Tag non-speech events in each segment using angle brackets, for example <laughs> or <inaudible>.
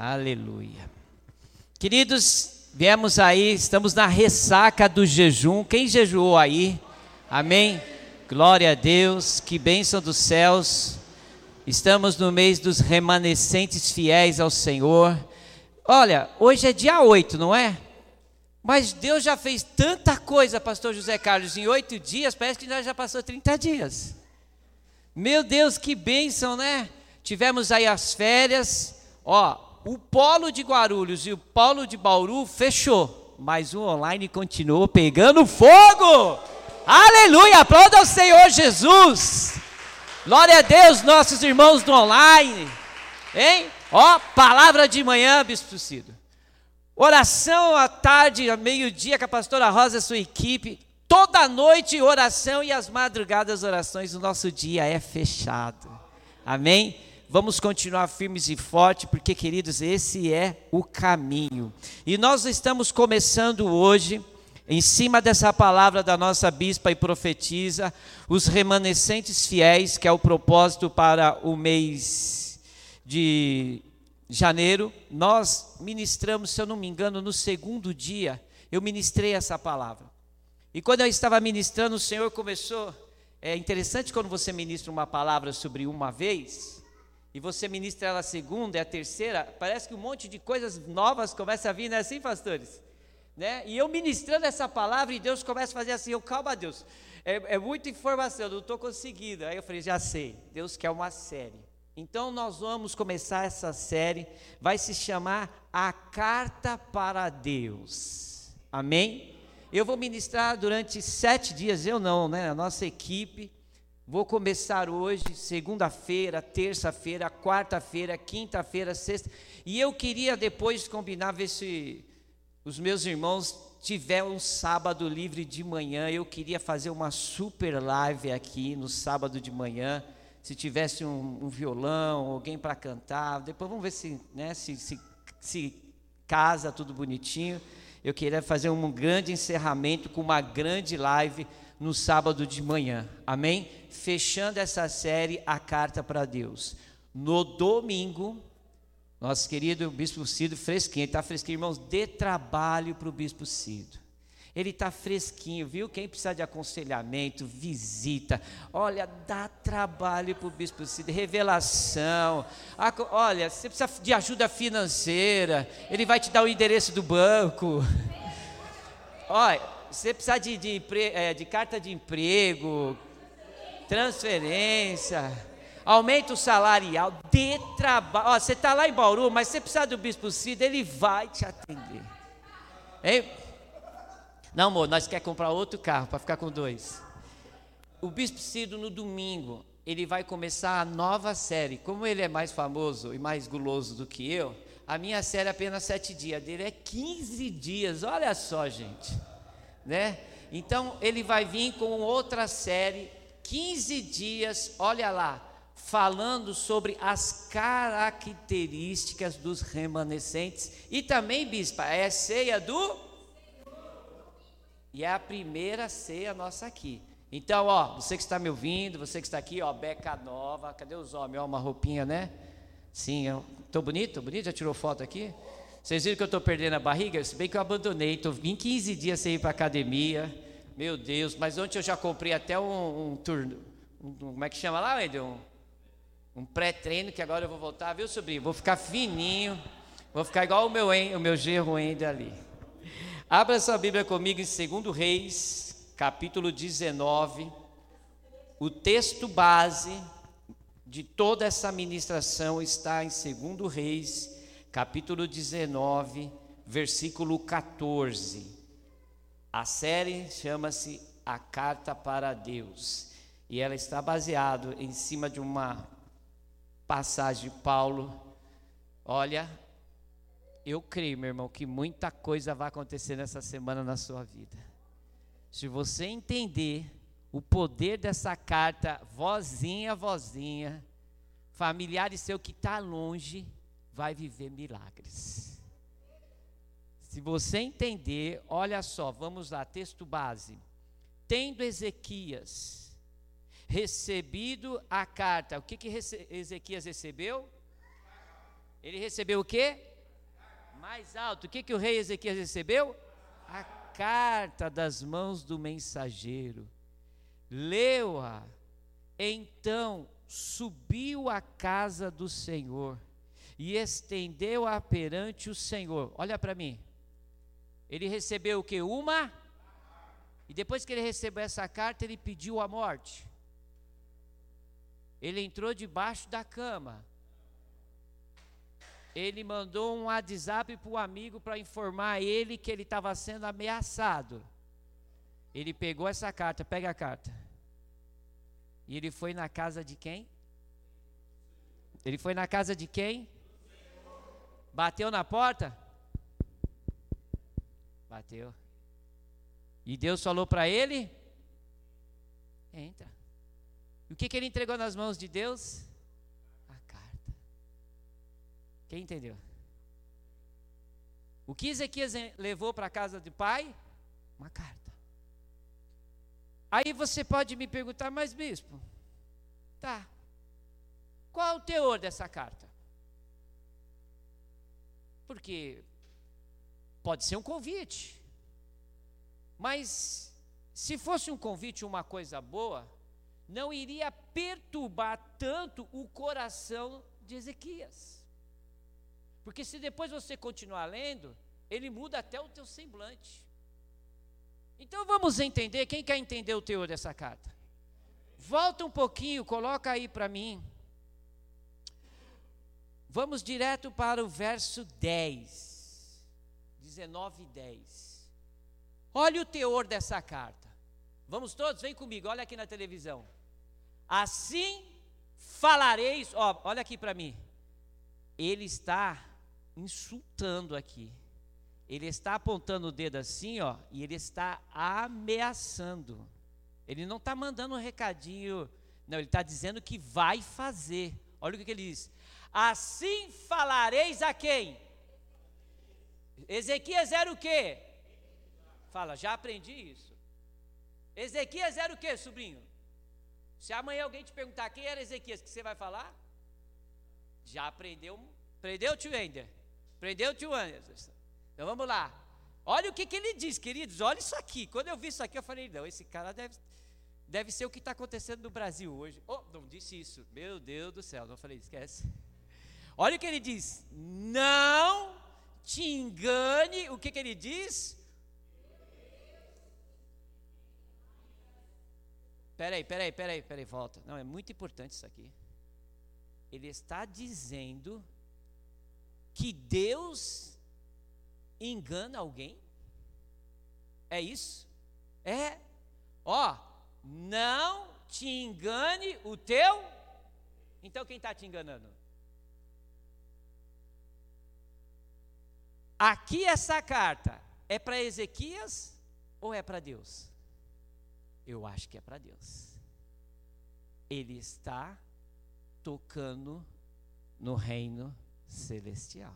Aleluia. Queridos, viemos aí, estamos na ressaca do jejum. Quem jejuou aí? Amém? Glória a Deus, que bênção dos céus. Estamos no mês dos remanescentes fiéis ao Senhor. Olha, hoje é dia 8, não é? Mas Deus já fez tanta coisa, pastor José Carlos, em oito dias, parece que nós já passou 30 dias. Meu Deus, que bênção, né? Tivemos aí as férias, ó, o polo de Guarulhos e o polo de Bauru fechou, mas o online continuou pegando fogo. Aleluia! Aplauda o Senhor Jesus. Glória a Deus, nossos irmãos do online. Hein? Ó, palavra de manhã, Bispo Cido. Oração à tarde, ao meio-dia, com a pastora Rosa e sua equipe. Toda noite oração e as madrugadas orações. O nosso dia é fechado. Amém? Vamos continuar firmes e fortes, porque, queridos, esse é o caminho. E nós estamos começando hoje, em cima dessa palavra da nossa bispa e profetiza, os remanescentes fiéis, que é o propósito para o mês de janeiro. Nós ministramos, se eu não me engano, no segundo dia, eu ministrei essa palavra. E quando eu estava ministrando, o Senhor começou. É interessante quando você ministra uma palavra sobre uma vez e você ministra ela a segunda e a terceira, parece que um monte de coisas novas começa a vir, não é assim, pastores? Né? E eu ministrando essa palavra e Deus começa a fazer assim, eu calma Deus, é, é muita informação, não estou conseguindo. Aí eu falei, já sei, Deus quer uma série. Então nós vamos começar essa série, vai se chamar A Carta para Deus. Amém? Eu vou ministrar durante sete dias, eu não, né? A nossa equipe Vou começar hoje, segunda-feira, terça-feira, quarta-feira, quinta-feira, sexta. E eu queria depois combinar, ver se os meus irmãos tiverem um sábado livre de manhã. Eu queria fazer uma super live aqui no sábado de manhã. Se tivesse um, um violão, alguém para cantar. Depois vamos ver se, né, se, se, se casa tudo bonitinho. Eu queria fazer um grande encerramento com uma grande live no sábado de manhã. Amém? Fechando essa série, a carta para Deus. No domingo, nosso querido Bispo Cido, fresquinho, ele está fresquinho, irmãos, dê trabalho para o Bispo Cido. Ele está fresquinho, viu? Quem precisa de aconselhamento, visita. Olha, dá trabalho para o Bispo Cido, revelação. Olha, você precisa de ajuda financeira, ele vai te dar o endereço do banco. Olha, você precisa de, de, é, de carta de emprego, transferência, aumento salarial, dê trabalho. Você está lá em Bauru, mas você precisa do Bispo Cida, ele vai te atender. Hein? Não, amor, nós quer comprar outro carro para ficar com dois. O Bispo Cido no domingo, ele vai começar a nova série. Como ele é mais famoso e mais guloso do que eu, a minha série é apenas sete dias, dele é 15 dias. Olha só, gente né? Então ele vai vir com outra série, 15 dias, olha lá, falando sobre as características dos remanescentes. E também, bispa, é ceia do e é a primeira ceia nossa aqui. Então, ó, você que está me ouvindo, você que está aqui, ó, beca nova, cadê os homens? Ó, uma roupinha, né? Sim, estou bonito? bonito? Já tirou foto aqui? Vocês viram que eu estou perdendo a barriga? Se bem que eu abandonei, estou em 15 dias sem ir para academia. Meu Deus, mas ontem eu já comprei até um, um turno. Um, como é que chama lá, Wendel? Um, um pré-treino que agora eu vou voltar, viu, sobrinho? Vou ficar fininho. Vou ficar igual o meu, o meu gerro Wendel ali. Abra sua Bíblia comigo em 2 Reis, capítulo 19. O texto base de toda essa ministração está em 2 Reis capítulo 19, versículo 14. A série chama-se A Carta para Deus e ela está baseada em cima de uma passagem de Paulo. Olha, eu creio, meu irmão, que muita coisa vai acontecer nessa semana na sua vida. Se você entender o poder dessa carta, vozinha, vozinha, familiares seu que está longe, vai viver milagres. Se você entender, olha só, vamos lá, texto base. Tendo Ezequias recebido a carta, o que, que Ezequias recebeu? Ele recebeu o quê? Mais alto. O que, que o rei Ezequias recebeu? A carta das mãos do mensageiro. Leu-a. Então subiu à casa do Senhor e estendeu-a perante o Senhor. Olha para mim. Ele recebeu o que? Uma? E depois que ele recebeu essa carta, ele pediu a morte. Ele entrou debaixo da cama. Ele mandou um WhatsApp para o amigo para informar ele que ele estava sendo ameaçado. Ele pegou essa carta, pega a carta. E ele foi na casa de quem? Ele foi na casa de quem? Bateu na porta? Bateu. E Deus falou para ele: Entra. E o que, que ele entregou nas mãos de Deus? A carta. Quem entendeu? O que Ezequias levou para a casa do pai? Uma carta. Aí você pode me perguntar, mas bispo, tá. Qual o teor dessa carta? Porque pode ser um convite. Mas se fosse um convite, uma coisa boa, não iria perturbar tanto o coração de Ezequias. Porque se depois você continuar lendo, ele muda até o teu semblante. Então vamos entender, quem quer entender o teor dessa carta? Volta um pouquinho, coloca aí para mim. Vamos direto para o verso 10. 19 e 10. Olha o teor dessa carta. Vamos todos, vem comigo, olha aqui na televisão. Assim falareis, ó, olha aqui para mim. Ele está insultando aqui. Ele está apontando o dedo assim, ó, e ele está ameaçando. Ele não está mandando um recadinho, não, ele está dizendo que vai fazer. Olha o que, que ele diz: Assim falareis a quem? Ezequias era o quê? Fala, já aprendi isso. Ezequias era o quê, sobrinho? Se amanhã alguém te perguntar quem era Ezequias, que você vai falar? Já aprendeu, aprendeu, tio Ender? Aprendeu, tio Anderson? Então vamos lá. Olha o que, que ele diz, queridos, olha isso aqui. Quando eu vi isso aqui, eu falei, não, esse cara deve, deve ser o que está acontecendo no Brasil hoje. Oh, não disse isso. Meu Deus do céu, não falei, esquece. Olha o que ele diz: não te engane. O que, que ele diz? Peraí, peraí, peraí, peraí, volta. Não, é muito importante isso aqui. Ele está dizendo que Deus engana alguém? É isso? É. Ó, não te engane o teu. Então quem está te enganando? Aqui essa carta é para Ezequias ou é para Deus? Eu acho que é para Deus. Ele está tocando no reino celestial.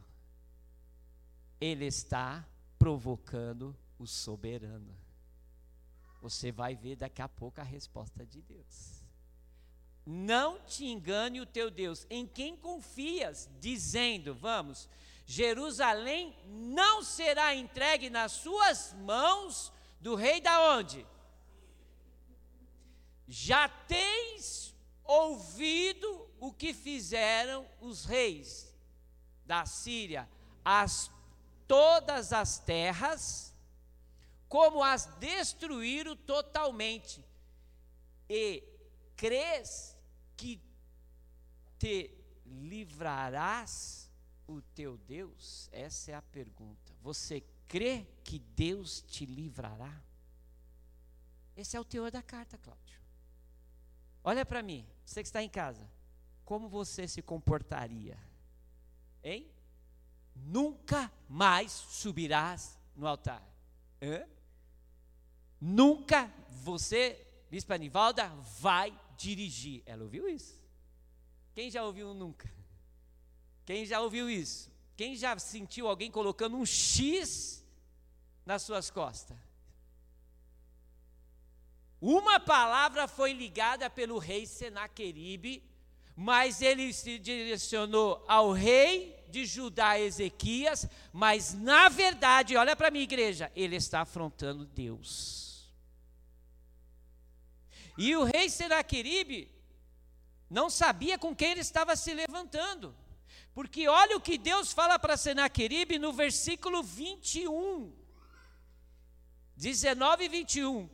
Ele está provocando o soberano. Você vai ver daqui a pouco a resposta de Deus. Não te engane o teu Deus, em quem confias, dizendo, vamos, Jerusalém não será entregue nas suas mãos do rei da onde? Já tens ouvido o que fizeram os reis da Síria, as todas as terras, como as destruíram totalmente. E crês que te livrarás o teu Deus? Essa é a pergunta. Você crê que Deus te livrará? Esse é o teor da carta, Cláudio. Olha para mim, você que está em casa. Como você se comportaria? Hein? Nunca mais subirás no altar. Hã? Nunca você, Bispa Nivalda, vai dirigir. Ela ouviu isso? Quem já ouviu nunca? Quem já ouviu isso? Quem já sentiu alguém colocando um X nas suas costas? Uma palavra foi ligada pelo rei Senaqueribe, mas ele se direcionou ao rei de Judá Ezequias, mas na verdade, olha para minha igreja, ele está afrontando Deus. E o rei Senaqueribe não sabia com quem ele estava se levantando. Porque olha o que Deus fala para Senaqueribe no versículo 21. 19 e 21.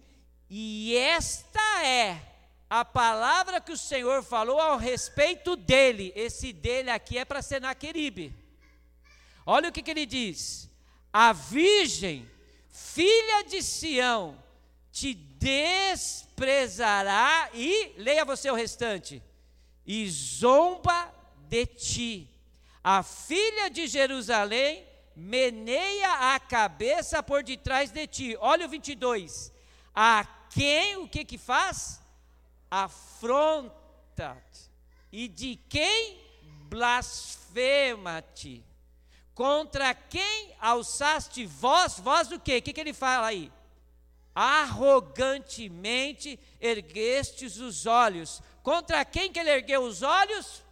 E esta é a palavra que o Senhor falou ao respeito dele. Esse dele aqui é para Senaqueribe. Olha o que, que ele diz: A virgem, filha de Sião, te desprezará e, leia você o restante, e zomba de ti a filha de Jerusalém meneia a cabeça por detrás de ti. Olha o 22. A quem o que que faz? Afronta-te. E de quem blasfema-te? Contra quem alçaste voz? Voz do quê? O que, que ele fala aí? Arrogantemente erguestes os olhos. Contra quem que ele ergueu os olhos?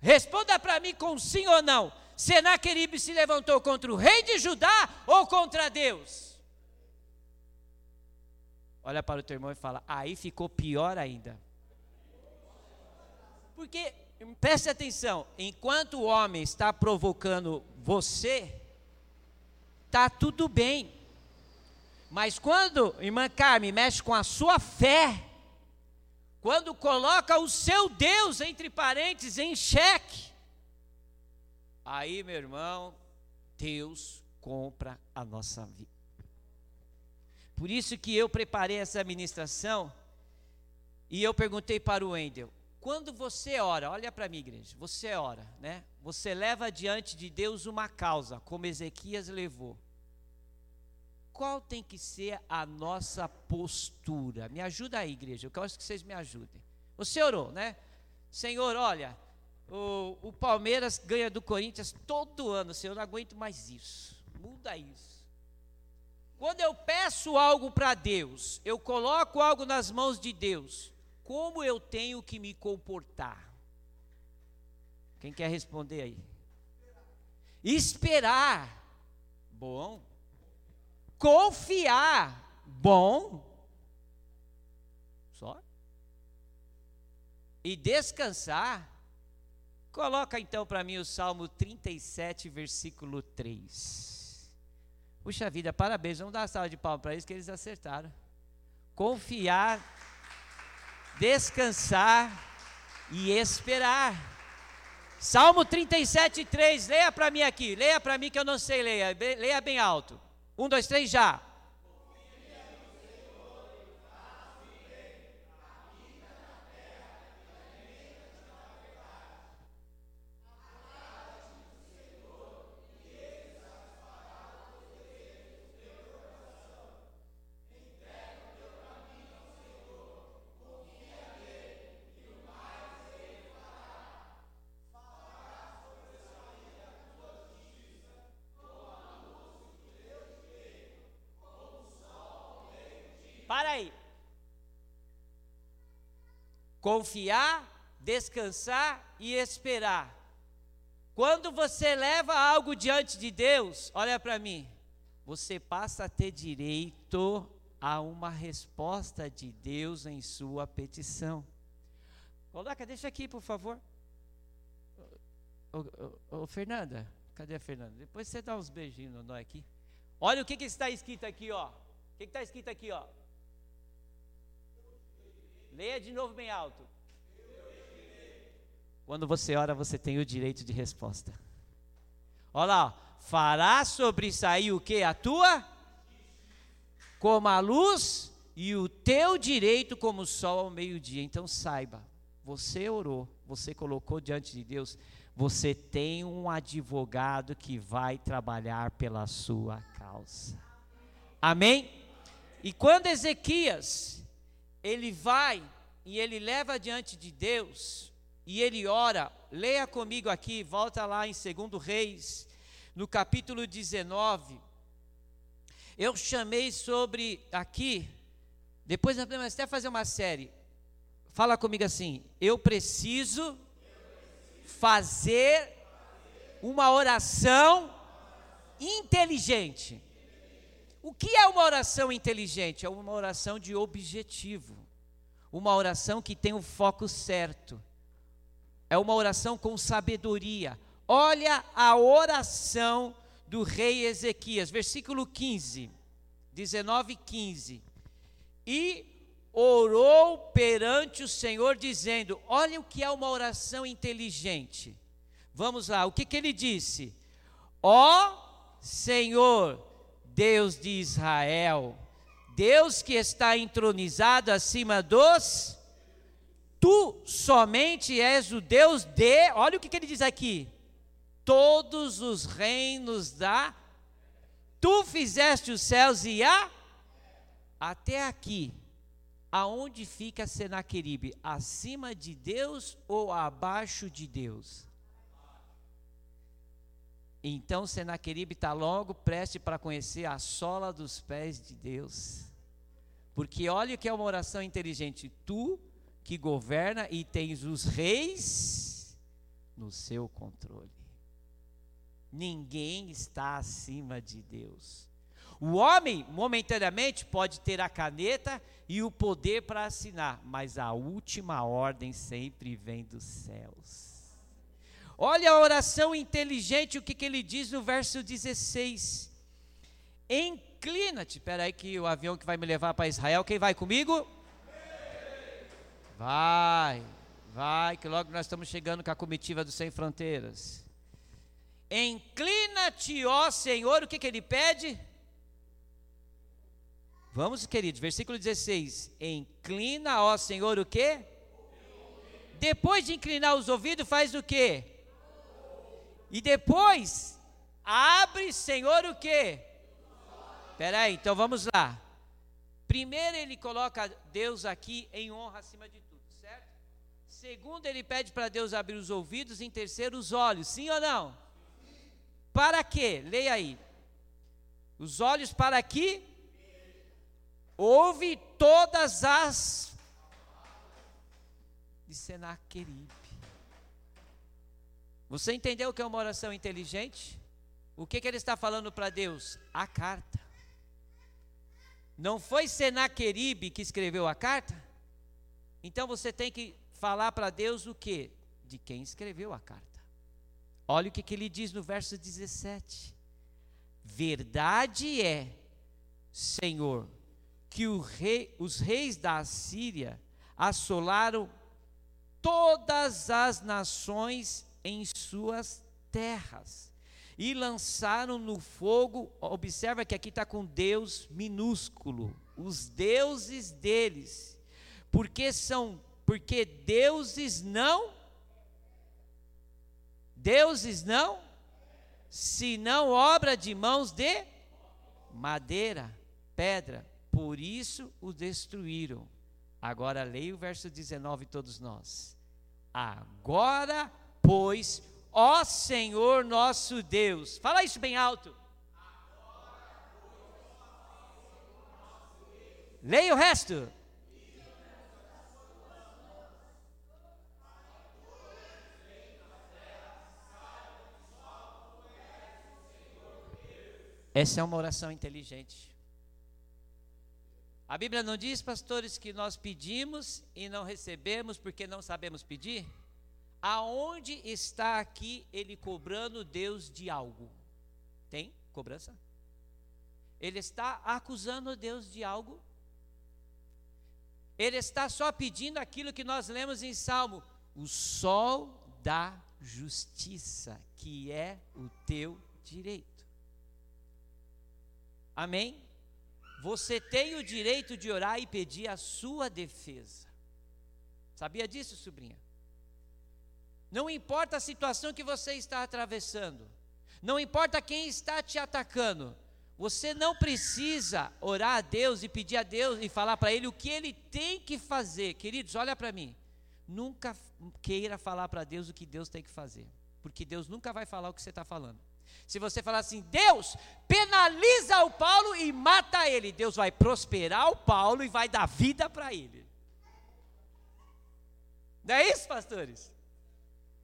Responda para mim com sim ou não. Senaqueribe se levantou contra o rei de Judá ou contra Deus? Olha para o teu irmão e fala: aí ficou pior ainda. Porque, preste atenção, enquanto o homem está provocando você, está tudo bem. Mas quando, irmã Carmen, mexe com a sua fé, quando coloca o seu Deus, entre parênteses, em xeque, aí, meu irmão, Deus compra a nossa vida. Por isso que eu preparei essa ministração e eu perguntei para o Wendel: quando você ora, olha para mim, igreja, você ora, né? Você leva diante de Deus uma causa, como Ezequias levou qual tem que ser a nossa postura? Me ajuda aí, igreja, eu quero que vocês me ajudem. Você orou, né? Senhor, olha, o, o Palmeiras ganha do Corinthians todo ano, Senhor, eu não aguento mais isso. Muda isso. Quando eu peço algo para Deus, eu coloco algo nas mãos de Deus, como eu tenho que me comportar? Quem quer responder aí? Esperar. Bom, Confiar, bom. Só. E descansar. Coloca então para mim o Salmo 37, versículo 3. Puxa vida, parabéns. Vamos dar uma salva de palmas para eles que eles acertaram. Confiar, descansar e esperar. Salmo 37, 3. Leia para mim aqui. Leia para mim que eu não sei leia. Leia bem alto. Um, dois, três, já. Confiar, descansar e esperar. Quando você leva algo diante de Deus, olha para mim, você passa a ter direito a uma resposta de Deus em sua petição. Coloca, deixa aqui, por favor. Ô, ô, ô, Fernanda, cadê a Fernanda? Depois você dá uns beijinhos no nós aqui. Olha o que, que está escrito aqui, ó. O que está escrito aqui, ó? Leia de novo bem alto. Quando você ora, você tem o direito de resposta. Olha lá, fará sobressair o que? A tua? Como a luz e o teu direito como o sol ao meio-dia. Então saiba, você orou, você colocou diante de Deus, você tem um advogado que vai trabalhar pela sua causa. Amém? E quando Ezequias ele vai e ele leva diante de Deus e ele ora. Leia comigo aqui, volta lá em 2 Reis, no capítulo 19. Eu chamei sobre aqui, depois nós podemos até fazer uma série. Fala comigo assim: eu preciso fazer uma oração inteligente. O que é uma oração inteligente? É uma oração de objetivo. Uma oração que tem o foco certo. É uma oração com sabedoria. Olha a oração do rei Ezequias, versículo 15, 19 e 15. E orou perante o Senhor, dizendo: Olha o que é uma oração inteligente. Vamos lá, o que, que ele disse? Ó Senhor, Deus de Israel, Deus que está entronizado acima dos. Tu somente és o Deus de. Olha o que, que ele diz aqui: todos os reinos da. Tu fizeste os céus e a. Até aqui aonde fica Senaqueribe? Acima de Deus ou abaixo de Deus? Então Senaqueribe está logo preste para conhecer a sola dos pés de Deus. Porque olha que é uma oração inteligente. Tu que governa e tens os reis no seu controle. Ninguém está acima de Deus. O homem, momentaneamente, pode ter a caneta e o poder para assinar, mas a última ordem sempre vem dos céus. Olha a oração inteligente, o que, que ele diz no verso 16: Inclina-te. Espera aí, que o avião que vai me levar para Israel, quem vai comigo? Vai, vai, que logo nós estamos chegando com a comitiva do Sem Fronteiras. Inclina-te, ó Senhor, o que, que ele pede? Vamos, queridos, versículo 16. Inclina, ó Senhor, o quê? Depois de inclinar os ouvidos, faz o quê? E depois, abre, Senhor, o quê? Espera aí, então vamos lá. Primeiro, ele coloca Deus aqui em honra acima de tudo, certo? Segundo, ele pede para Deus abrir os ouvidos. Em terceiro, os olhos, sim ou não? Para quê? Leia aí. Os olhos para aqui ouve todas as de Senaqueribe. Você entendeu o que é uma oração inteligente? O que, que ele está falando para Deus? A carta. Não foi Senaqueribe que escreveu a carta? Então você tem que falar para Deus o que? De quem escreveu a carta. Olha o que, que ele diz no verso 17: Verdade é, Senhor, que rei, os reis da Assíria assolaram todas as nações em suas terras e lançaram no fogo. Observa que aqui está com Deus minúsculo, os deuses deles, porque são, porque deuses não, deuses não, senão obra de mãos de madeira, pedra, por isso o destruíram. Agora leia o verso 19, todos nós. Agora, pois, ó Senhor nosso Deus, fala isso bem alto. Leia o resto. Essa é uma oração inteligente. A Bíblia não diz, pastores, que nós pedimos e não recebemos porque não sabemos pedir? Aonde está aqui ele cobrando Deus de algo? Tem cobrança? Ele está acusando Deus de algo? Ele está só pedindo aquilo que nós lemos em Salmo: o sol da justiça, que é o teu direito. Amém? Você tem o direito de orar e pedir a sua defesa. Sabia disso, sobrinha? Não importa a situação que você está atravessando, não importa quem está te atacando, você não precisa orar a Deus e pedir a Deus e falar para Ele o que Ele tem que fazer. Queridos, olha para mim. Nunca queira falar para Deus o que Deus tem que fazer, porque Deus nunca vai falar o que você está falando. Se você falar assim, Deus penaliza o Paulo e mata ele, Deus vai prosperar o Paulo e vai dar vida para ele. Não é isso, pastores?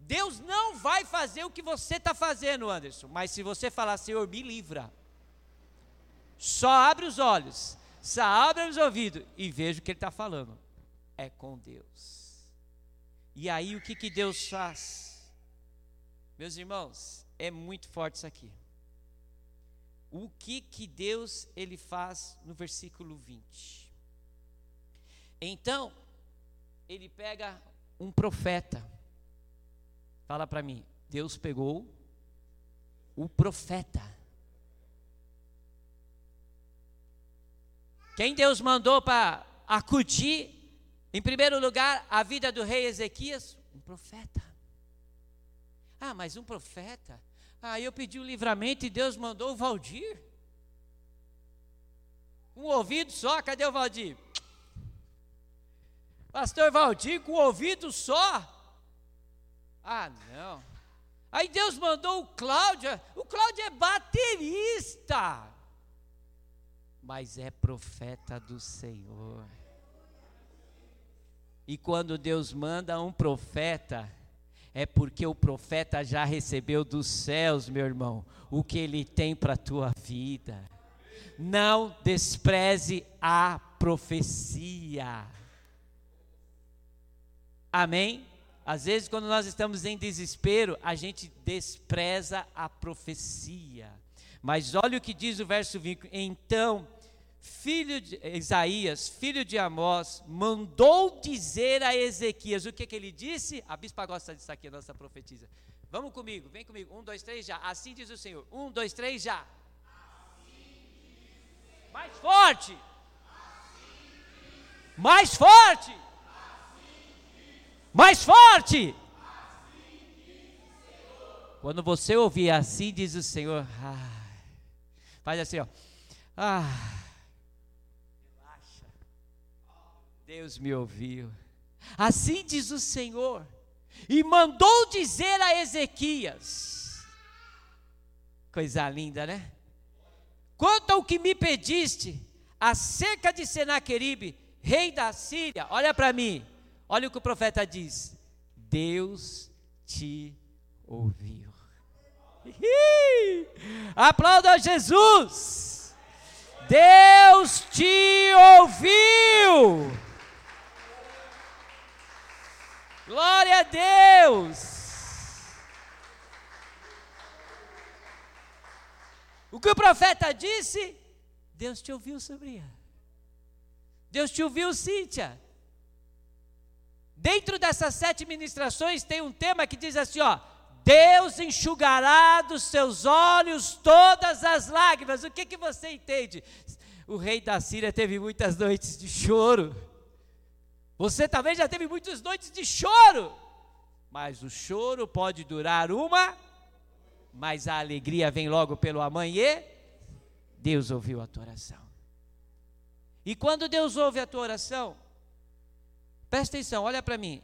Deus não vai fazer o que você está fazendo, Anderson. Mas se você falar, Senhor, me livra. Só abre os olhos, só abre os ouvidos e veja o que Ele está falando. É com Deus. E aí o que, que Deus faz? Meus irmãos, é muito forte isso aqui. O que que Deus ele faz no versículo 20? Então, ele pega um profeta. Fala para mim, Deus pegou o profeta. Quem Deus mandou para acudir, em primeiro lugar, a vida do rei Ezequias? Um profeta. Ah, mas um profeta? Ah, eu pedi o livramento e Deus mandou o Valdir. Um ouvido só, cadê o Valdir? Pastor Valdir com o ouvido só? Ah, não. Aí Deus mandou o Cláudio, o Cláudio é baterista, mas é profeta do Senhor. E quando Deus manda um profeta, é porque o profeta já recebeu dos céus, meu irmão, o que ele tem para a tua vida. Não despreze a profecia. Amém? Às vezes, quando nós estamos em desespero, a gente despreza a profecia. Mas olha o que diz o verso 20: Então, filho de Isaías, filho de Amós, mandou dizer a Ezequias: O que, que ele disse? A bispa gosta disso aqui, a nossa profetisa. Vamos comigo, vem comigo. Um, dois, três, já. Assim diz o Senhor. Um, dois, três, já. Mais forte. Mais forte. Mais forte! Quando você ouvir assim diz o Senhor, ah, faz assim, ó. Ah, relaxa. Deus me ouviu. Assim diz o Senhor. E mandou dizer a Ezequias. Coisa linda, né? Quanto ao que me pediste acerca de Senaqueribe, rei da Síria, olha para mim. Olha o que o profeta diz: Deus te ouviu. Aplauda Jesus. Deus te ouviu. Glória a Deus. O que o profeta disse? Deus te ouviu, sobrinha. Deus te ouviu, Cíntia. Dentro dessas sete ministrações tem um tema que diz assim: ó, Deus enxugará dos seus olhos todas as lágrimas. O que, que você entende? O rei da Síria teve muitas noites de choro. Você talvez já teve muitas noites de choro. Mas o choro pode durar uma, mas a alegria vem logo pelo amanhã. Deus ouviu a tua oração. E quando Deus ouve a tua oração, Presta atenção, olha para mim.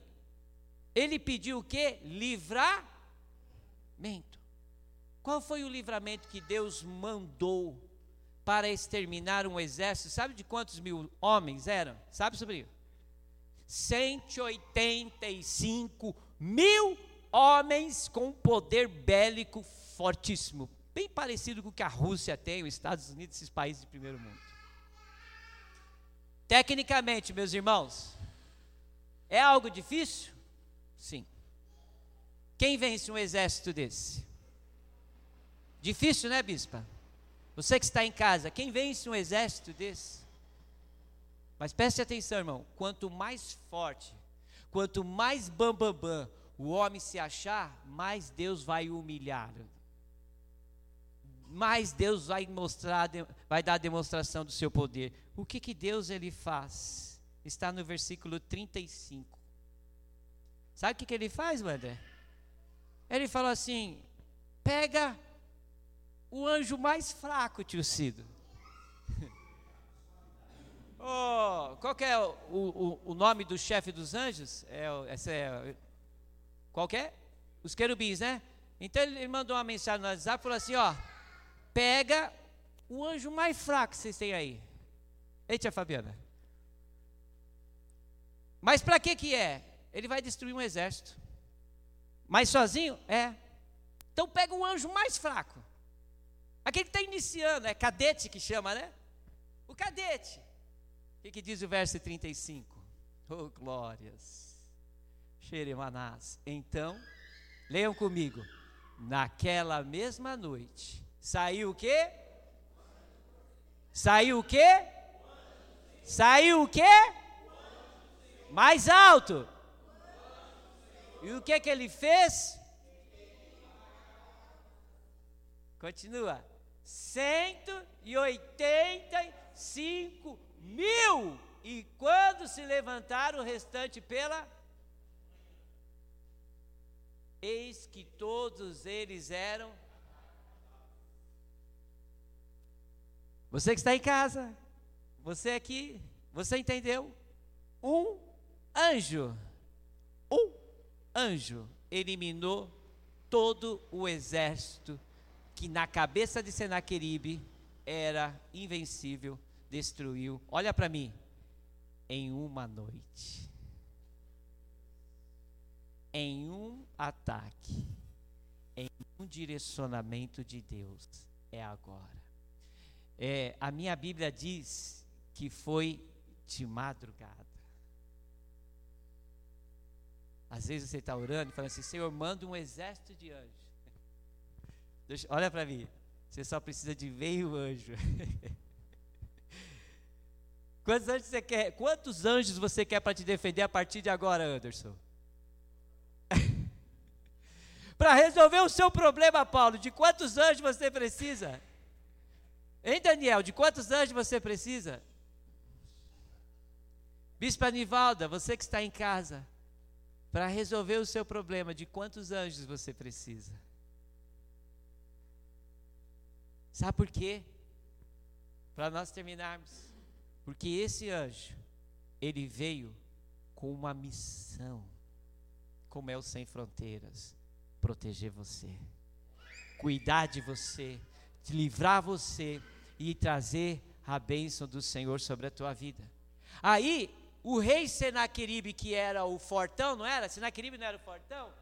Ele pediu o que? Livramento. Qual foi o livramento que Deus mandou para exterminar um exército? Sabe de quantos mil homens eram? Sabe, sobrinho? 185 mil homens com poder bélico fortíssimo, bem parecido com o que a Rússia tem, os Estados Unidos, esses países de primeiro mundo. Tecnicamente, meus irmãos, é algo difícil? Sim. Quem vence um exército desse? Difícil, né, bispa? Você que está em casa, quem vence um exército desse? Mas preste atenção, irmão. Quanto mais forte, quanto mais bambambam bam, bam, o homem se achar, mais Deus vai humilhar. Mais Deus vai mostrar, vai dar demonstração do seu poder. O que que Deus ele faz? Está no versículo 35. Sabe o que, que ele faz, Wander? Ele fala assim: pega o anjo mais fraco, tio Cido. <laughs> oh, qual é o, o, o, nome do chefe dos anjos? É, essa é, qual é? Os querubins, né? Então ele mandou uma mensagem no WhatsApp e falou assim: ó, pega o anjo mais fraco que vocês têm aí. Eita, Fabiana. Mas para que que é? Ele vai destruir um exército. Mas sozinho? É. Então pega o anjo mais fraco. Aquele que está iniciando, é cadete que chama, né? O cadete. O que, que diz o verso 35? <laughs> Oh, glórias. Xeremanás. Então, leiam comigo. Naquela mesma noite, saiu o quê? Saiu o quê? Saiu o quê? Mais alto. E o que que ele fez? Continua. 185 mil. E quando se levantaram o restante pela. Eis que todos eles eram. Você que está em casa, você aqui, você entendeu? Um anjo, um anjo eliminou todo o exército que na cabeça de Senaqueribe era invencível, destruiu. Olha para mim, em uma noite. Em um ataque, em um direcionamento de Deus, é agora. É, a minha Bíblia diz que foi de madrugada. Às vezes você está orando e fala assim: Senhor, manda um exército de anjos. <laughs> Deixa, olha para mim. Você só precisa de meio anjo. <laughs> Quantos anjos você quer? Quantos anjos você quer para te defender a partir de agora, Anderson? <laughs> para resolver o seu problema, Paulo, de quantos anjos você precisa? Hein, Daniel? De quantos anjos você precisa? Bispo Anivalda, você que está em casa, para resolver o seu problema, de quantos anjos você precisa? Sabe por quê? Para nós terminarmos. Porque esse anjo, ele veio com uma missão, como é o Sem Fronteiras: proteger você, cuidar de você, te livrar você e trazer a bênção do Senhor sobre a tua vida. Aí, o rei Senaqueribe, que era o fortão, não era? Senaqueribe não era o fortão?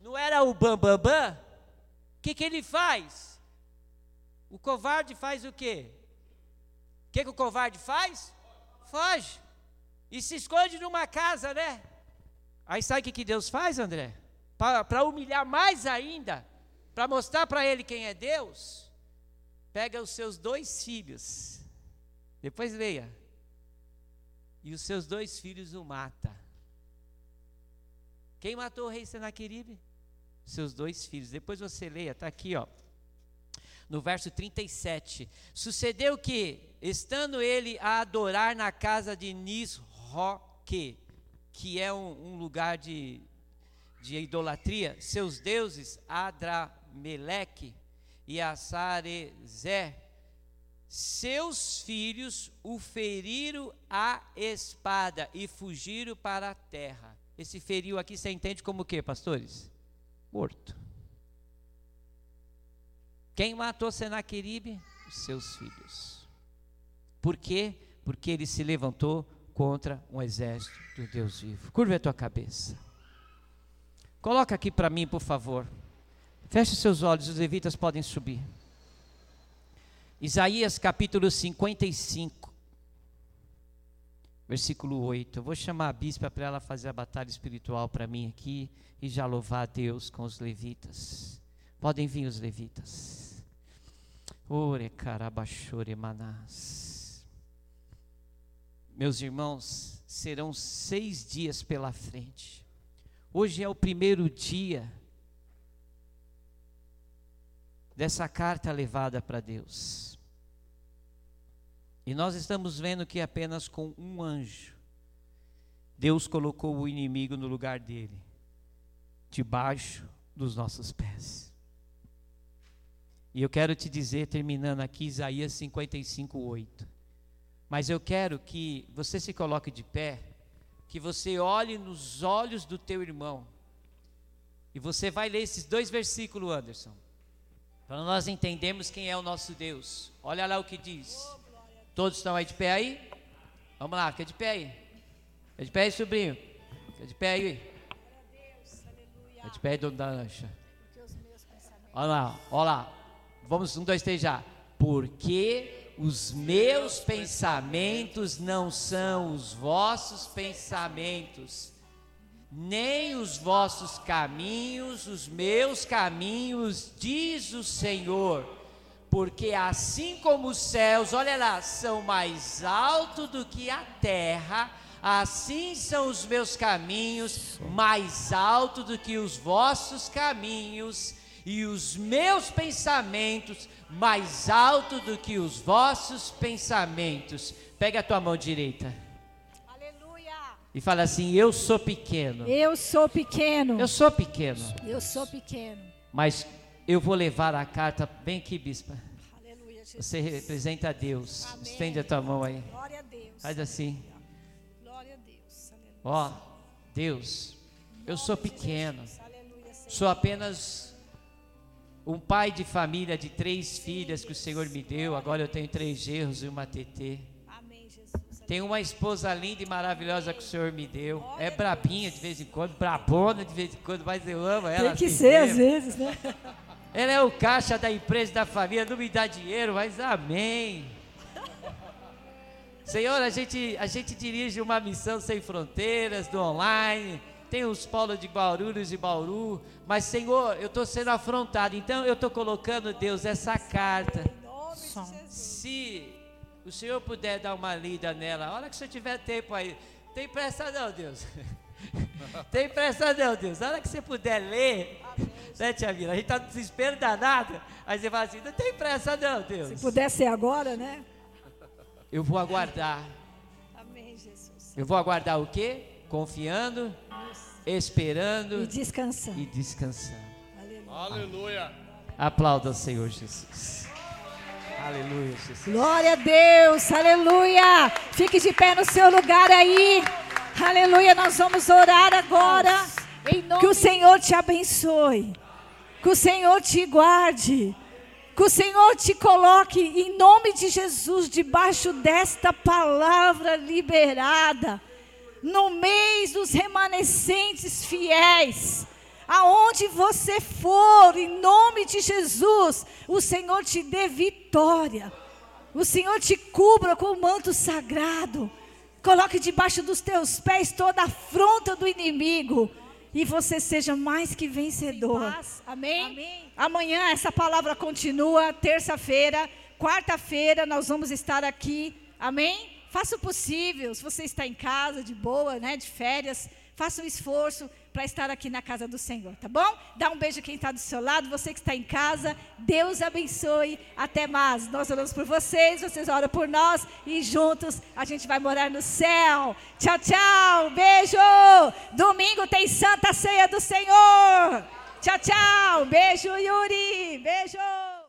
Não era o bambambam? Bam, bam? O que, que ele faz? O covarde faz o quê? O que, que o covarde faz? Foge. E se esconde numa casa, né? Aí sabe o que, que Deus faz, André? Para humilhar mais ainda, para mostrar para ele quem é Deus, pega os seus dois filhos. Depois leia e os seus dois filhos o mata. Quem matou o rei Senaqueribe? Seus dois filhos. Depois você leia, está aqui, ó. No verso 37. Sucedeu que, estando ele a adorar na casa de Nisroque, que é um, um lugar de, de idolatria, seus deuses Adrameleque e Asarezé, seus filhos o feriram a espada e fugiram para a terra. Esse feriu aqui você entende como o que, pastores? Morto. Quem matou Senaqueribe? Os seus filhos. Por quê? Porque ele se levantou contra um exército do Deus vivo. Curva a tua cabeça. Coloca aqui para mim, por favor. Feche seus olhos, os levitas podem subir. Isaías capítulo 55, versículo 8. Eu vou chamar a bispa para ela fazer a batalha espiritual para mim aqui e já louvar a Deus com os levitas. Podem vir os levitas. Ore carabachore manás. Meus irmãos, serão seis dias pela frente. Hoje é o primeiro dia dessa carta levada para Deus. E nós estamos vendo que apenas com um anjo, Deus colocou o inimigo no lugar dele, debaixo dos nossos pés. E eu quero te dizer, terminando aqui, Isaías 55, 8. Mas eu quero que você se coloque de pé, que você olhe nos olhos do teu irmão. E você vai ler esses dois versículos, Anderson. Para nós entendermos quem é o nosso Deus. Olha lá o que diz. Todos estão aí de pé aí? Vamos lá, fica de pé aí. Fica de pé aí, sobrinho. Fica de pé aí. É de pé, dono da lancha. Olha lá, olha lá. Vamos, um, dois, três já. Porque os meus pensamentos não são os vossos pensamentos, nem os vossos caminhos, os meus caminhos, diz o Senhor. Porque assim como os céus, olha lá, são mais altos do que a terra, assim são os meus caminhos mais altos do que os vossos caminhos, e os meus pensamentos mais altos do que os vossos pensamentos. Pega a tua mão direita. Aleluia. E fala assim: Eu sou pequeno. Eu sou pequeno. Eu sou pequeno. Eu sou pequeno. Mas eu vou levar a carta bem aqui, bispa. Aleluia, Jesus. Você representa a Deus. Amém. Estende a tua mão aí. Glória a Deus. Faz assim. Glória a Deus. Aleluia. Ó, Deus, eu sou pequeno. Aleluia. Sou apenas um pai de família de três filhas que o Senhor me deu. Agora eu tenho três gerros e uma TT. Amém, Jesus. Tenho uma esposa linda e maravilhosa que o Senhor me deu. É brabinha de vez em quando, brabona de vez em quando, mas eu amo ela. Tem que assim ser às mesmo. vezes, né? <laughs> Ela é o caixa da empresa da família, não me dá dinheiro, mas amém. Senhor, a gente, a gente dirige uma missão sem fronteiras, do online, tem os polos de Guarulhos e Bauru, mas Senhor, eu estou sendo afrontado, então eu estou colocando, Deus, essa carta. Se o Senhor puder dar uma lida nela, a hora que o Senhor tiver tempo aí, tem pressa não, Deus. <laughs> <laughs> tem pressa não, Deus. A hora que você puder ler, né, Tia Vila? A gente está no desespero danado. Aí você fala assim, não tem pressa não, Deus. Se puder ser agora, né? Eu vou aguardar. Amém, Jesus. Eu vou aguardar o quê? Confiando, esperando E descansando. e descansando. Aleluia. Aleluia. Aplauda o Senhor Jesus. Aleluia, Jesus. Glória a Deus, aleluia. Fique de pé no seu lugar aí. Aleluia, nós vamos orar agora. Que o Senhor te abençoe. Que o Senhor te guarde. Que o Senhor te coloque em nome de Jesus debaixo desta palavra liberada. No mês dos remanescentes fiéis. Aonde você for, em nome de Jesus, o Senhor te dê vitória. O Senhor te cubra com o manto sagrado. Coloque debaixo dos teus pés toda a afronta do inimigo. E você seja mais que vencedor. Amém? Amanhã essa palavra continua. Terça-feira, quarta-feira, nós vamos estar aqui. Amém? Faça o possível. Se você está em casa, de boa, né, de férias, faça um esforço para estar aqui na casa do Senhor, tá bom? Dá um beijo quem está do seu lado, você que está em casa. Deus abençoe. Até mais. Nós oramos por vocês, vocês oram por nós e juntos a gente vai morar no céu. Tchau, tchau. Beijo. Domingo tem Santa Ceia do Senhor. Tchau, tchau. Beijo, Yuri. Beijo.